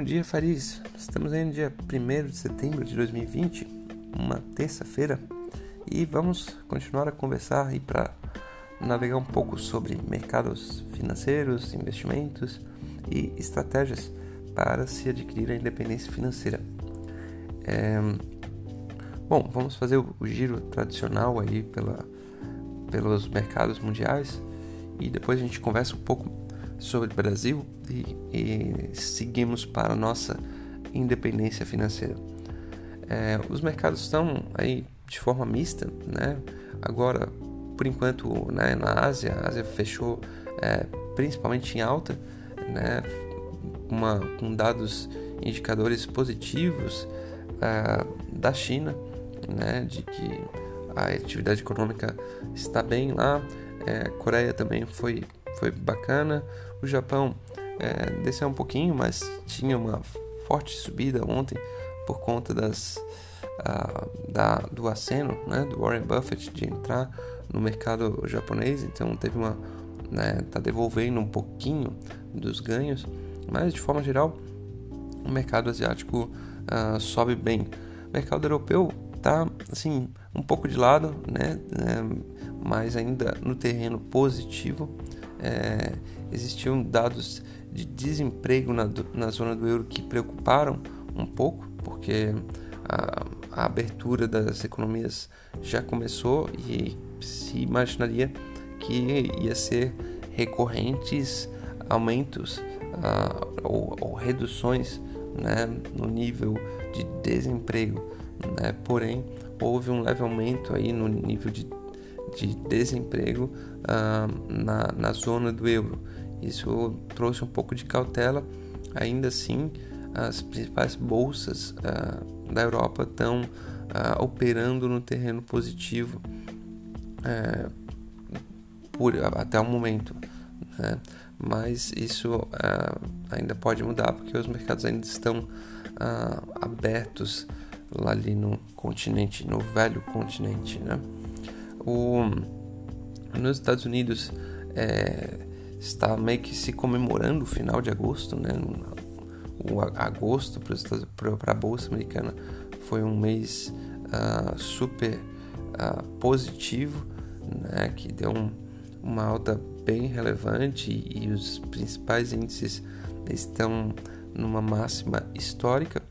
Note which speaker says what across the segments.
Speaker 1: Bom dia, Faris. Estamos aí no dia 1 de setembro de 2020, uma terça-feira, e vamos continuar a conversar aí para navegar um pouco sobre mercados financeiros, investimentos e estratégias para se adquirir a independência financeira. É... Bom, vamos fazer o giro tradicional aí pela, pelos mercados mundiais e depois a gente conversa um pouco sobre o Brasil e, e seguimos para a nossa independência financeira. É, os mercados estão aí de forma mista, né? Agora, por enquanto, né, na Ásia, a Ásia fechou é, principalmente em alta, né? Uma, com dados indicadores positivos é, da China, né? De que a atividade econômica está bem lá. É, Coreia também foi foi bacana. O Japão é, desceu um pouquinho, mas tinha uma forte subida ontem por conta das, uh, da, do aceno né, do Warren Buffett de entrar no mercado japonês. Então teve uma né, tá devolvendo um pouquinho dos ganhos, mas de forma geral o mercado asiático uh, sobe bem. O mercado europeu tá assim um pouco de lado, né, né mas ainda no terreno positivo é, existiam dados de desemprego na, na zona do euro que preocuparam um pouco, porque a, a abertura das economias já começou e se imaginaria que ia ser recorrentes aumentos ou, ou, reduções né, no nível de desemprego. Né? Porém, houve um leve aumento aí no nível de de desemprego uh, na, na zona do euro. Isso trouxe um pouco de cautela. Ainda assim, as principais bolsas uh, da Europa estão uh, operando no terreno positivo uh, por, até o momento. Né? Mas isso ainda pode mudar porque os mercados ainda estão abertos lá ali no continente, no velho continente. Né? O, nos Estados Unidos é, está meio que se comemorando o final de agosto, né? O agosto para a bolsa americana foi um mês uh, super uh, positivo, né? Que deu um, uma alta bem relevante e, e os principais índices estão numa máxima histórica.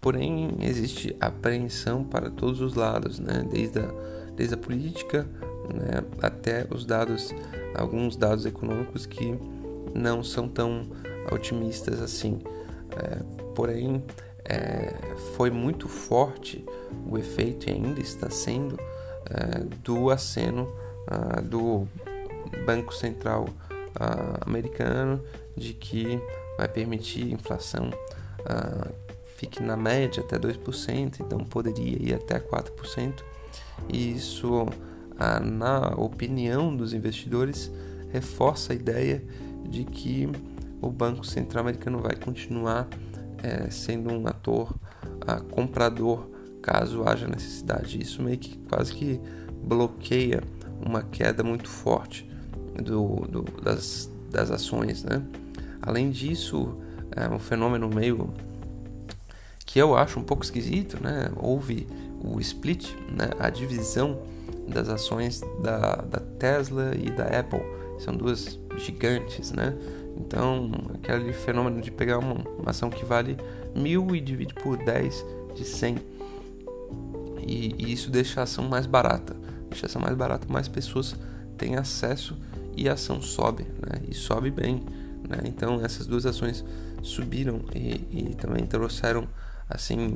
Speaker 1: Porém, existe apreensão para todos os lados, né? Desde a desde a política né, até os dados, alguns dados econômicos que não são tão otimistas assim. É, porém, é, foi muito forte o efeito e ainda está sendo é, do aceno ah, do Banco Central ah, americano de que vai permitir inflação ah, fique na média até 2%, então poderia ir até 4%. E isso, na opinião dos investidores, reforça a ideia de que o Banco Central Americano vai continuar é, sendo um ator comprador caso haja necessidade. Isso meio que quase que bloqueia uma queda muito forte do, do, das, das ações. Né? Além disso, é um fenômeno meio que eu acho um pouco esquisito, né? Houve o split, né? a divisão das ações da, da Tesla e da Apple. São duas gigantes, né? Então, aquele fenômeno de pegar uma, uma ação que vale mil e dividir por 10 de 100. E, e, isso deixa a ação mais barata. Deixa a ação mais barata, mais pessoas têm acesso e a ação sobe, né? E sobe bem, né? Então, essas duas ações subiram e, e também trouxeram, assim,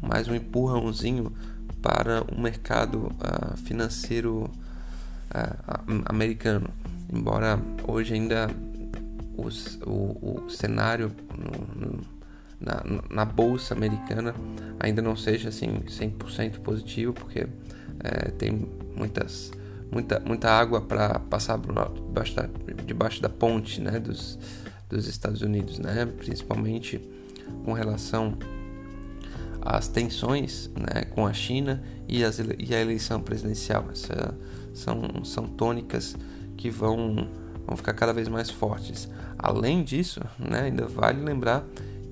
Speaker 1: mais um empurrãozinho para o mercado uh, financeiro uh, americano. Embora hoje ainda os, o, o, cenário no, no, na, na, bolsa americana ainda não seja assim 100% positivo, porque é, tem muitas, muita, muita água para passar debaixo da, debaixo da ponte né, dos, dos Estados Unidos, né, principalmente com relação as tensões né, com a China e, as, e, a eleição presidencial. São, são tônicas que vão, vão ficar cada vez mais fortes. Além disso, né, ainda vale lembrar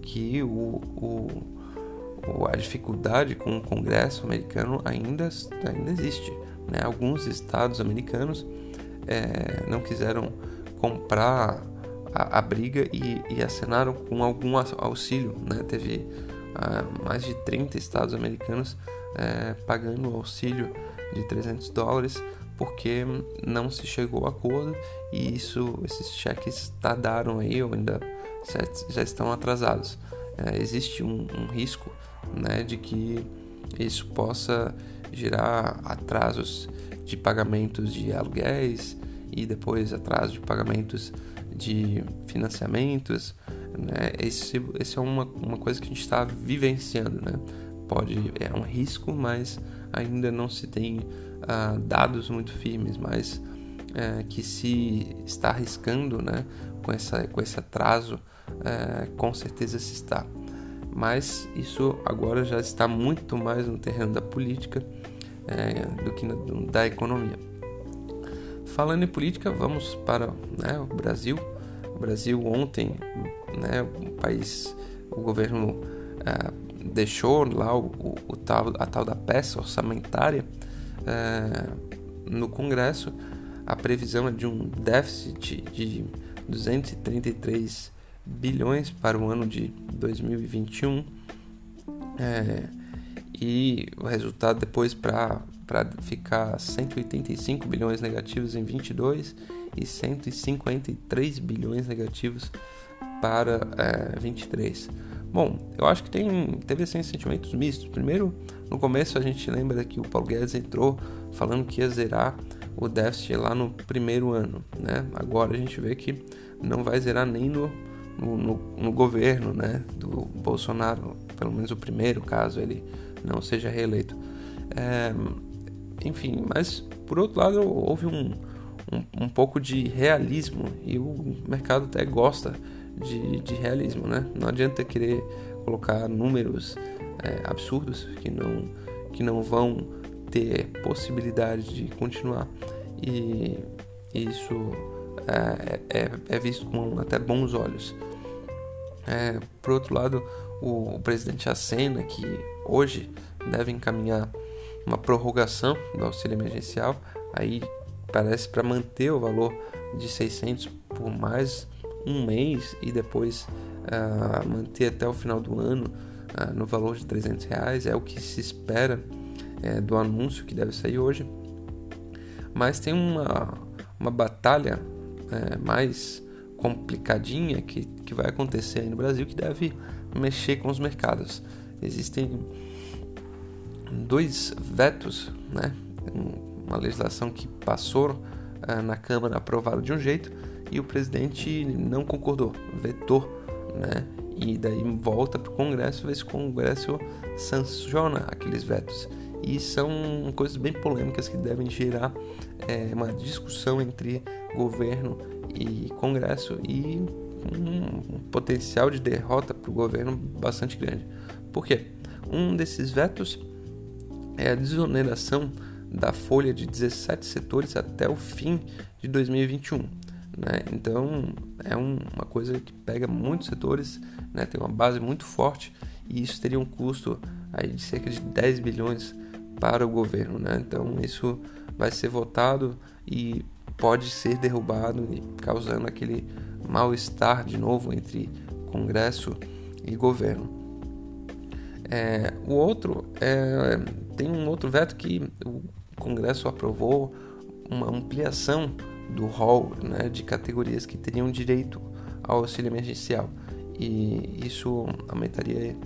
Speaker 1: que o, o, a dificuldade com o Congresso americano ainda, ainda existe. Né? Alguns estados americanos é, não quiseram comprar a, a briga e, e, assinaram com algum auxílio. Né? Teve mais de 30 estados americanos é, pagando auxílio de 300 dólares porque não se chegou a acordo e isso, esses cheques tardaram aí ou ainda já estão atrasados. É, existe um, um risco né, de que isso possa gerar atrasos de pagamentos de aluguéis e depois atraso de pagamentos de financiamentos. Né? Esse, esse é uma, uma coisa que a gente está vivenciando. Né? Pode, é um risco, mas ainda não se tem uh, dados muito firmes, mas uh, que se está arriscando né? com, essa, com esse atraso, uh, com certeza se está mas isso agora já está muito mais no terreno da política é, do que da economia. Falando em política, vamos para né, o Brasil. O Brasil ontem, né, o país, o governo é, deixou lá o, o, o, tal, a tal da peça orçamentária é, no Congresso. A previsão é de um déficit de 233 bilhões para o ano de 2021 é, e o resultado depois para ficar 185 bilhões negativos em 22 e 153 bilhões negativos para é, 23. Bom, eu acho que tem, teve assim, sentimentos mistos. Primeiro, no começo a gente lembra que o Paulo Guedes entrou falando que ia zerar o déficit lá no primeiro ano, né? Agora a gente vê que não vai zerar nem no no, no, no, governo né, do Bolsonaro, pelo menos o primeiro caso ele não seja reeleito. É, enfim, mas por outro lado houve um, um, um, pouco de realismo e o mercado até gosta de, de realismo, né? Não adianta querer colocar números é, absurdos que não, que não vão ter possibilidade de continuar e isso é, é, é visto com até bons olhos. É, por outro lado, o, o presidente acena que hoje deve encaminhar uma prorrogação do auxílio emergencial, aí parece para manter o valor de 600 por mais um mês e depois uh, manter até o final do ano uh, no valor de 300 reais, é o que se espera uh, do anúncio que deve sair hoje. Mas tem uma, uma batalha é, mais complicadinha que, que vai acontecer aí no Brasil que deve mexer com os mercados. Existem dois vetos, né? Uma legislação que passou é, na Câmara aprovada de um jeito e o presidente não concordou, vetou, né? E daí volta para o Congresso ver se o Congresso sanciona aqueles vetos. E são coisas bem polêmicas que devem gerar é, uma discussão entre governo e Congresso e um, potencial de derrota para o governo bastante grande. Por quê? Um desses vetos é a desoneração da folha de 17 setores até o fim de 2021. Né? Então é um, uma coisa que pega muitos setores, né? tem uma base muito forte e isso teria um custo aí de cerca de 10 bilhões para o governo. Né? Então isso vai ser votado e pode ser derrubado, causando aquele mal-estar de novo entre Congresso e governo. É, o outro é, tem um outro veto que o Congresso aprovou uma ampliação do rol né, de categorias que teriam direito ao auxílio emergencial e isso aumentaria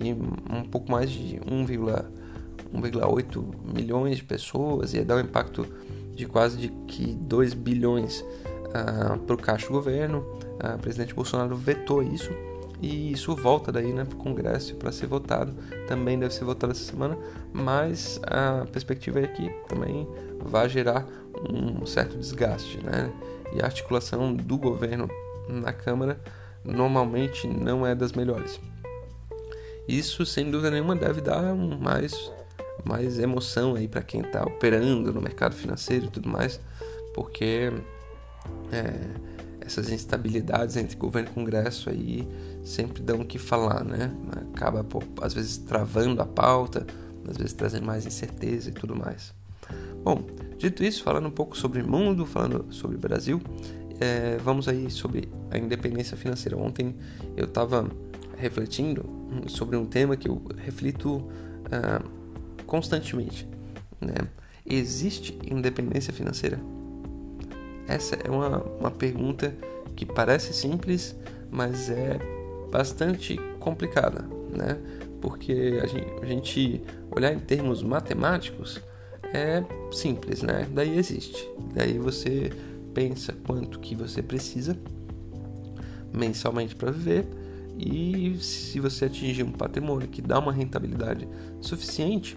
Speaker 1: em um pouco mais de 1,8 milhões de pessoas e dar um impacto de quase de que 2 bilhões uh, para o caixa do governo. Uh, o presidente Bolsonaro vetou isso e isso volta daí né, para o Congresso para ser votado. Também deve ser votado essa semana, mas a perspectiva é que também vai gerar um certo desgaste. Né? E a articulação do governo na Câmara normalmente não é das melhores. Isso, sem dúvida nenhuma, deve dar mais mais emoção aí para quem está operando no mercado financeiro e tudo mais, porque é, essas instabilidades entre governo e Congresso aí sempre dão o que falar, né? Acaba, às vezes, travando a pauta, às vezes trazendo mais incerteza e tudo mais. Bom, dito isso, falando um pouco sobre mundo, falando sobre Brasil, é, vamos aí sobre a independência financeira. Ontem eu estava refletindo sobre um tema que eu reflito uh, constantemente. Né? Existe independência financeira? Essa é uma, uma pergunta que parece simples, mas é bastante complicada, né? Porque a gente, a gente olhar em termos matemáticos é simples, né? Daí existe. Daí você pensa quanto que você precisa mensalmente para viver e se você atingir um patrimônio que dá uma rentabilidade suficiente,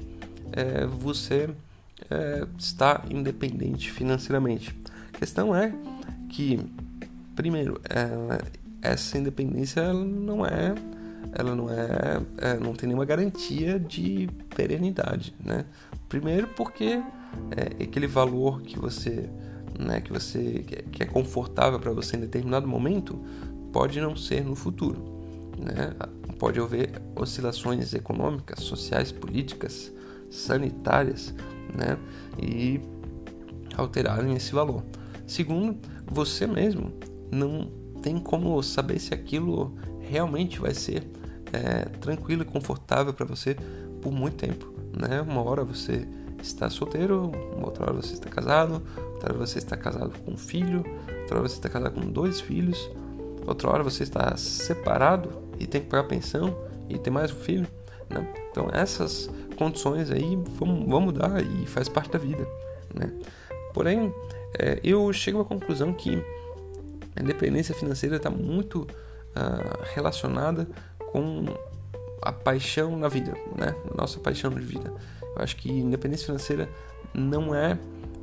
Speaker 1: é, você é, está independente financeiramente. Questão é que, primeiro, é, essa independência não é, ela não é, é, não tem nenhuma garantia de perenidade, né? Primeiro porque é, aquele valor que você, né, que você que é confortável para você em determinado momento pode não ser no futuro. Né? Pode haver oscilações econômicas, sociais, políticas, sanitárias, né? E alterarem esse valor. Segundo, você mesmo não tem como saber se aquilo realmente vai ser é, tranquilo e confortável para você por muito tempo, né? Uma hora você está solteiro, outra hora você está casado, outra hora você está casado com um filho, outra hora você está casado com dois filhos, outra hora você está separado e tem que pagar pensão e ter mais um filho. Né? Então essas condições aí vão, vão mudar e faz parte da vida. Né? Porém, é, eu chego à conclusão que a independência financeira está muito uh, relacionada com a paixão na vida, né? Nossa paixão de vida. Eu acho que independência financeira não é,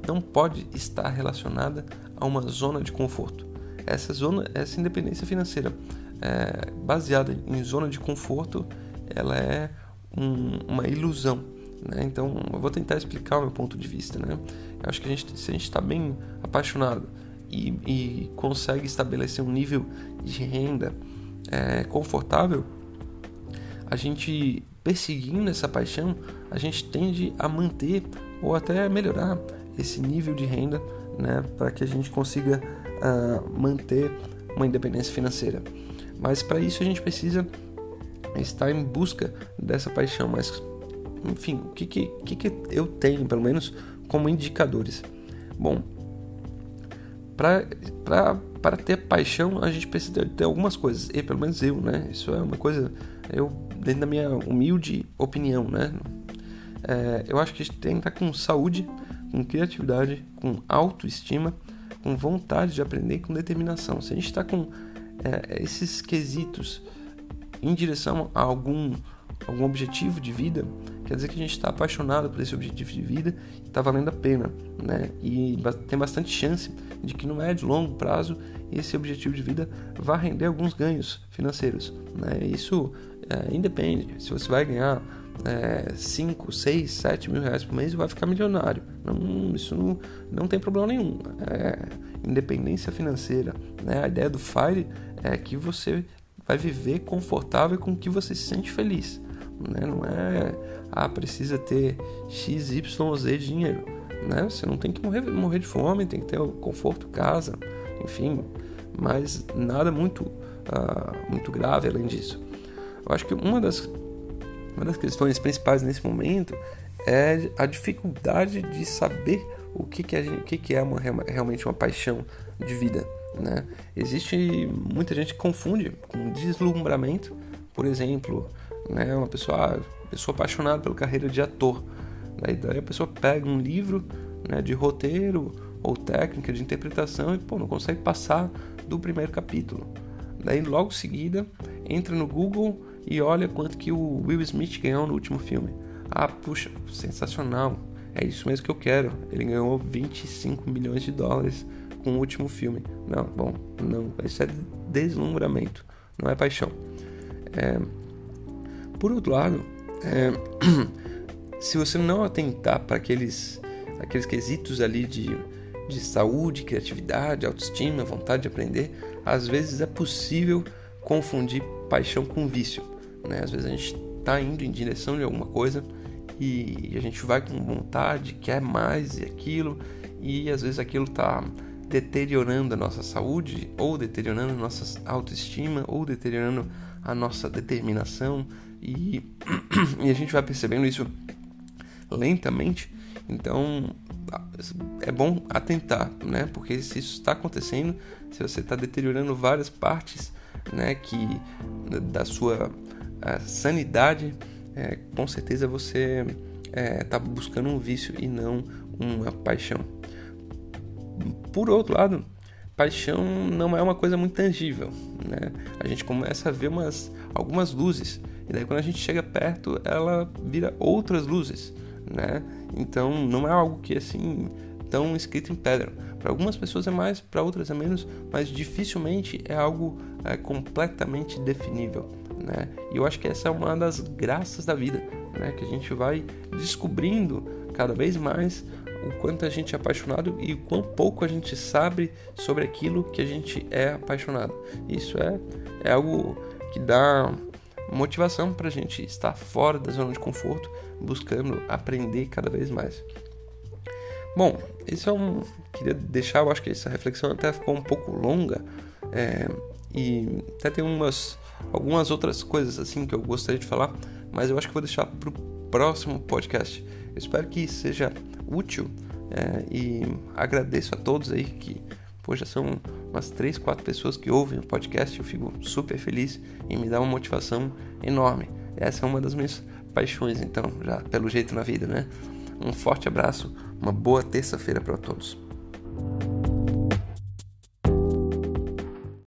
Speaker 1: não pode estar relacionada a uma zona de conforto. Essa zona, essa independência financeira, é, baseada em zona de conforto, ela é um, uma ilusão. Né? Então, eu vou tentar explicar o meu ponto de vista. Né? Eu acho que a gente, se a gente está bem apaixonado e, e, consegue estabelecer um nível de renda é, confortável, a gente perseguindo essa paixão, a gente tende a manter ou até melhorar esse nível de renda né, para que a gente consiga uh, manter uma independência financeira. Mas para isso a gente precisa estar em busca dessa paixão. Mas, enfim, o que, que, que, eu tenho, pelo menos, como indicadores? Bom, para ter paixão, a gente precisa ter algumas coisas. E pelo menos eu, né? Isso é uma coisa, eu, dentro da minha humilde opinião, né? É, eu acho que a gente tem que estar com saúde, com criatividade, com autoestima, com vontade de aprender com determinação. Se a gente está com é, esses quesitos em direção a algum, algum objetivo de vida, quer dizer que a gente está apaixonado por esse objetivo de vida e está valendo a pena, né? E tem bastante chance de que no médio e longo prazo esse objetivo de vida vá render alguns ganhos financeiros, né? Isso é, independe se você vai ganhar 5, 6, 7 mil reais por mês e vai ficar milionário. Não, isso não, não tem problema nenhum. É, independência financeira. Né? A ideia do FIRE é que você vai viver confortável com que você se sente feliz. Né? Não é, ah, precisa ter X, Y, Z dinheiro. Né? Você não tem que morrer, morrer de fome, tem que ter conforto, casa, enfim, mas nada muito, uh, muito grave além disso. Eu acho que uma das, uma das questões principais nesse momento é a dificuldade de saber o que, que, gente, o que, que é uma, realmente uma paixão de vida. Né? Existe muita gente que confunde com deslumbramento, por exemplo, né? uma pessoa, pessoa apaixonada pela carreira de ator. Daí, daí a pessoa pega um livro né, de roteiro ou técnica de interpretação e pô, não consegue passar do primeiro capítulo. Daí logo em seguida entra no Google e olha quanto que o Will Smith ganhou no último filme. Ah, puxa, sensacional. É isso mesmo que eu quero. Ele ganhou 25 milhões de dólares com o último filme. Não, bom, não. Isso é deslumbramento, não é paixão. É, por outro lado, é, se você não atentar para aqueles, aqueles quesitos ali de, de saúde, criatividade, autoestima, vontade de aprender, às vezes é possível confundir paixão com vício. Né? Às vezes a gente está indo em direção de alguma coisa e a gente vai com vontade, quer mais e aquilo, e às vezes aquilo está deteriorando a nossa saúde, ou deteriorando a nossa autoestima, ou deteriorando a nossa determinação, e, e a gente vai percebendo isso lentamente. Então é bom atentar, né? Porque se isso está acontecendo, se você está deteriorando várias partes, né, que da sua sanidade, é, com certeza você está é, tá buscando um vício e não uma paixão. Por outro lado, paixão não é uma coisa muito tangível, né? A gente começa a ver umas, algumas luzes e daí quando a gente chega perto, ela vira outras luzes, né? Então não é algo que assim tão escrito em pedra. Para algumas pessoas é mais, para outras é menos, mas dificilmente é algo é, completamente definível, né? E eu acho que essa é uma das graças da vida, né? Que a gente vai descobrindo cada vez mais o quanto a gente é apaixonado e o quão pouco a gente sabe sobre aquilo que a gente é apaixonado. Isso é, é algo que dá motivação para a gente estar fora da zona de conforto, buscando aprender cada vez mais. Bom, isso é um. Queria deixar, eu acho que essa reflexão até ficou um pouco longa é, e até tem umas, algumas outras coisas assim que eu gostaria de falar, mas eu acho que vou deixar para o próximo podcast. Eu espero que seja útil é, e agradeço a todos aí que já são umas 3, 4 pessoas que ouvem o podcast. Eu fico super feliz e me dá uma motivação enorme. Essa é uma das minhas paixões, então, já pelo jeito na vida, né? Um forte abraço, uma boa terça-feira para todos.